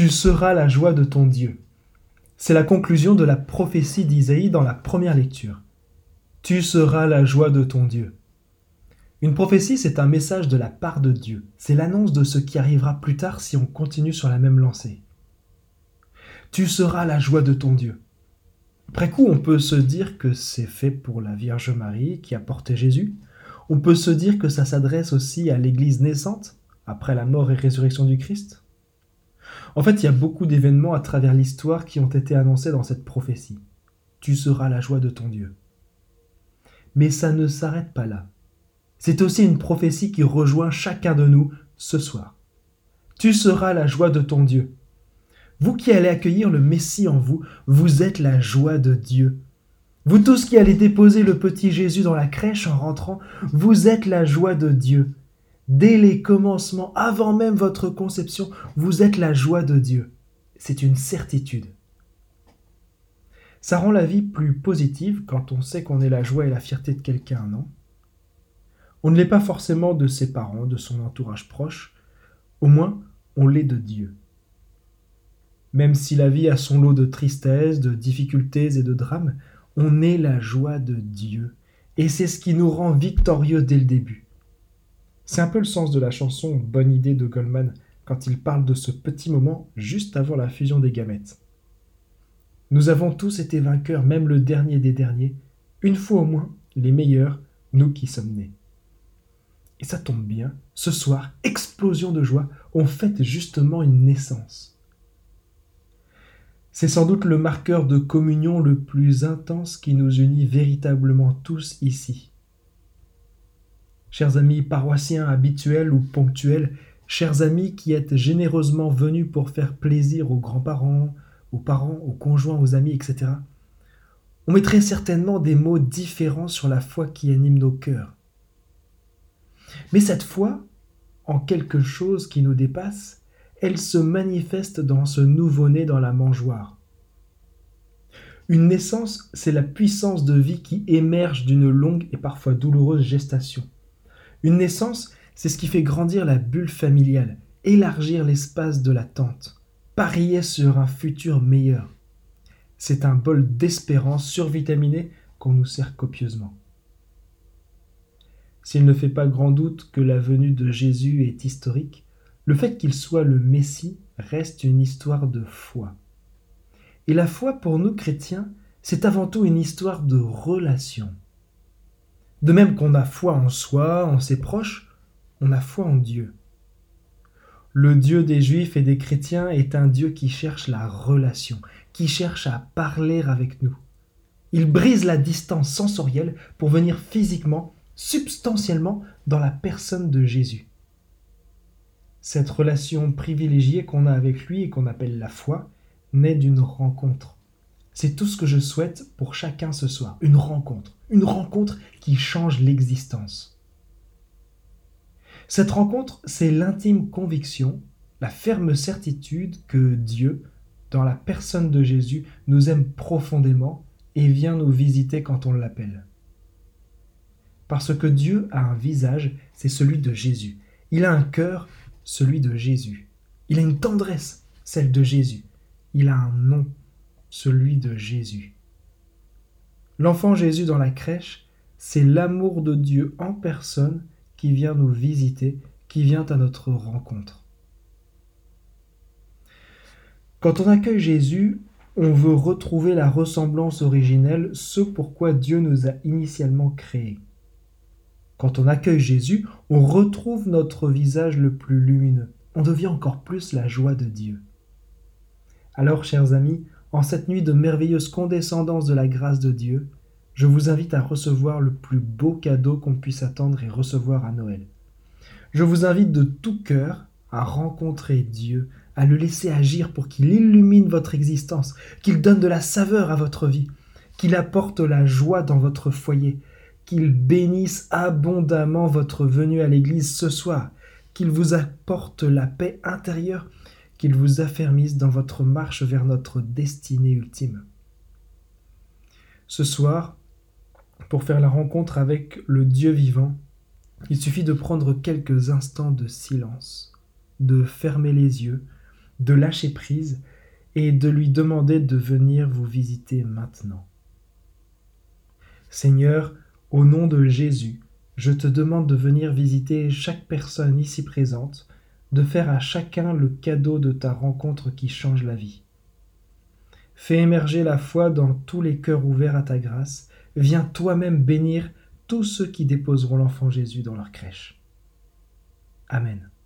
Tu seras la joie de ton Dieu. C'est la conclusion de la prophétie d'Isaïe dans la première lecture. Tu seras la joie de ton Dieu. Une prophétie, c'est un message de la part de Dieu. C'est l'annonce de ce qui arrivera plus tard si on continue sur la même lancée. Tu seras la joie de ton Dieu. Après coup, on peut se dire que c'est fait pour la Vierge Marie qui a porté Jésus. On peut se dire que ça s'adresse aussi à l'Église naissante, après la mort et résurrection du Christ. En fait, il y a beaucoup d'événements à travers l'histoire qui ont été annoncés dans cette prophétie. Tu seras la joie de ton Dieu. Mais ça ne s'arrête pas là. C'est aussi une prophétie qui rejoint chacun de nous ce soir. Tu seras la joie de ton Dieu. Vous qui allez accueillir le Messie en vous, vous êtes la joie de Dieu. Vous tous qui allez déposer le petit Jésus dans la crèche en rentrant, vous êtes la joie de Dieu. Dès les commencements, avant même votre conception, vous êtes la joie de Dieu. C'est une certitude. Ça rend la vie plus positive quand on sait qu'on est la joie et la fierté de quelqu'un, non? On ne l'est pas forcément de ses parents, de son entourage proche, au moins on l'est de Dieu. Même si la vie a son lot de tristesse, de difficultés et de drames, on est la joie de Dieu, et c'est ce qui nous rend victorieux dès le début. C'est un peu le sens de la chanson Bonne idée de Goldman quand il parle de ce petit moment juste avant la fusion des gamètes. Nous avons tous été vainqueurs, même le dernier des derniers, une fois au moins les meilleurs, nous qui sommes nés. Et ça tombe bien, ce soir, explosion de joie, on fête justement une naissance. C'est sans doute le marqueur de communion le plus intense qui nous unit véritablement tous ici. Chers amis paroissiens habituels ou ponctuels, chers amis qui êtes généreusement venus pour faire plaisir aux grands-parents, aux parents, aux conjoints, aux amis, etc., on mettrait certainement des mots différents sur la foi qui anime nos cœurs. Mais cette foi, en quelque chose qui nous dépasse, elle se manifeste dans ce nouveau-né dans la mangeoire. Une naissance, c'est la puissance de vie qui émerge d'une longue et parfois douloureuse gestation. Une naissance, c'est ce qui fait grandir la bulle familiale, élargir l'espace de l'attente, parier sur un futur meilleur. C'est un bol d'espérance survitaminé qu'on nous sert copieusement. S'il ne fait pas grand doute que la venue de Jésus est historique, le fait qu'il soit le Messie reste une histoire de foi. Et la foi pour nous chrétiens, c'est avant tout une histoire de relation. De même qu'on a foi en soi, en ses proches, on a foi en Dieu. Le Dieu des Juifs et des chrétiens est un Dieu qui cherche la relation, qui cherche à parler avec nous. Il brise la distance sensorielle pour venir physiquement substantiellement dans la personne de Jésus. Cette relation privilégiée qu'on a avec lui et qu'on appelle la foi naît d'une rencontre. C'est tout ce que je souhaite pour chacun ce soir, une rencontre, une rencontre qui change l'existence. Cette rencontre, c'est l'intime conviction, la ferme certitude que Dieu, dans la personne de Jésus, nous aime profondément et vient nous visiter quand on l'appelle. Parce que Dieu a un visage, c'est celui de Jésus. Il a un cœur, celui de Jésus. Il a une tendresse, celle de Jésus. Il a un nom, celui de Jésus. L'enfant Jésus dans la crèche, c'est l'amour de Dieu en personne qui vient nous visiter, qui vient à notre rencontre. Quand on accueille Jésus, on veut retrouver la ressemblance originelle, ce pourquoi Dieu nous a initialement créés. Quand on accueille Jésus, on retrouve notre visage le plus lumineux. On devient encore plus la joie de Dieu. Alors, chers amis, en cette nuit de merveilleuse condescendance de la grâce de Dieu, je vous invite à recevoir le plus beau cadeau qu'on puisse attendre et recevoir à Noël. Je vous invite de tout cœur à rencontrer Dieu, à le laisser agir pour qu'il illumine votre existence, qu'il donne de la saveur à votre vie, qu'il apporte la joie dans votre foyer, qu'il bénisse abondamment votre venue à l'Église ce soir, qu'il vous apporte la paix intérieure, qu'il vous affermisse dans votre marche vers notre destinée ultime. Ce soir, pour faire la rencontre avec le Dieu vivant, il suffit de prendre quelques instants de silence, de fermer les yeux, de lâcher prise et de lui demander de venir vous visiter maintenant. Seigneur, au nom de Jésus, je te demande de venir visiter chaque personne ici présente, de faire à chacun le cadeau de ta rencontre qui change la vie. Fais émerger la foi dans tous les cœurs ouverts à ta grâce. Viens toi-même bénir tous ceux qui déposeront l'enfant Jésus dans leur crèche. Amen.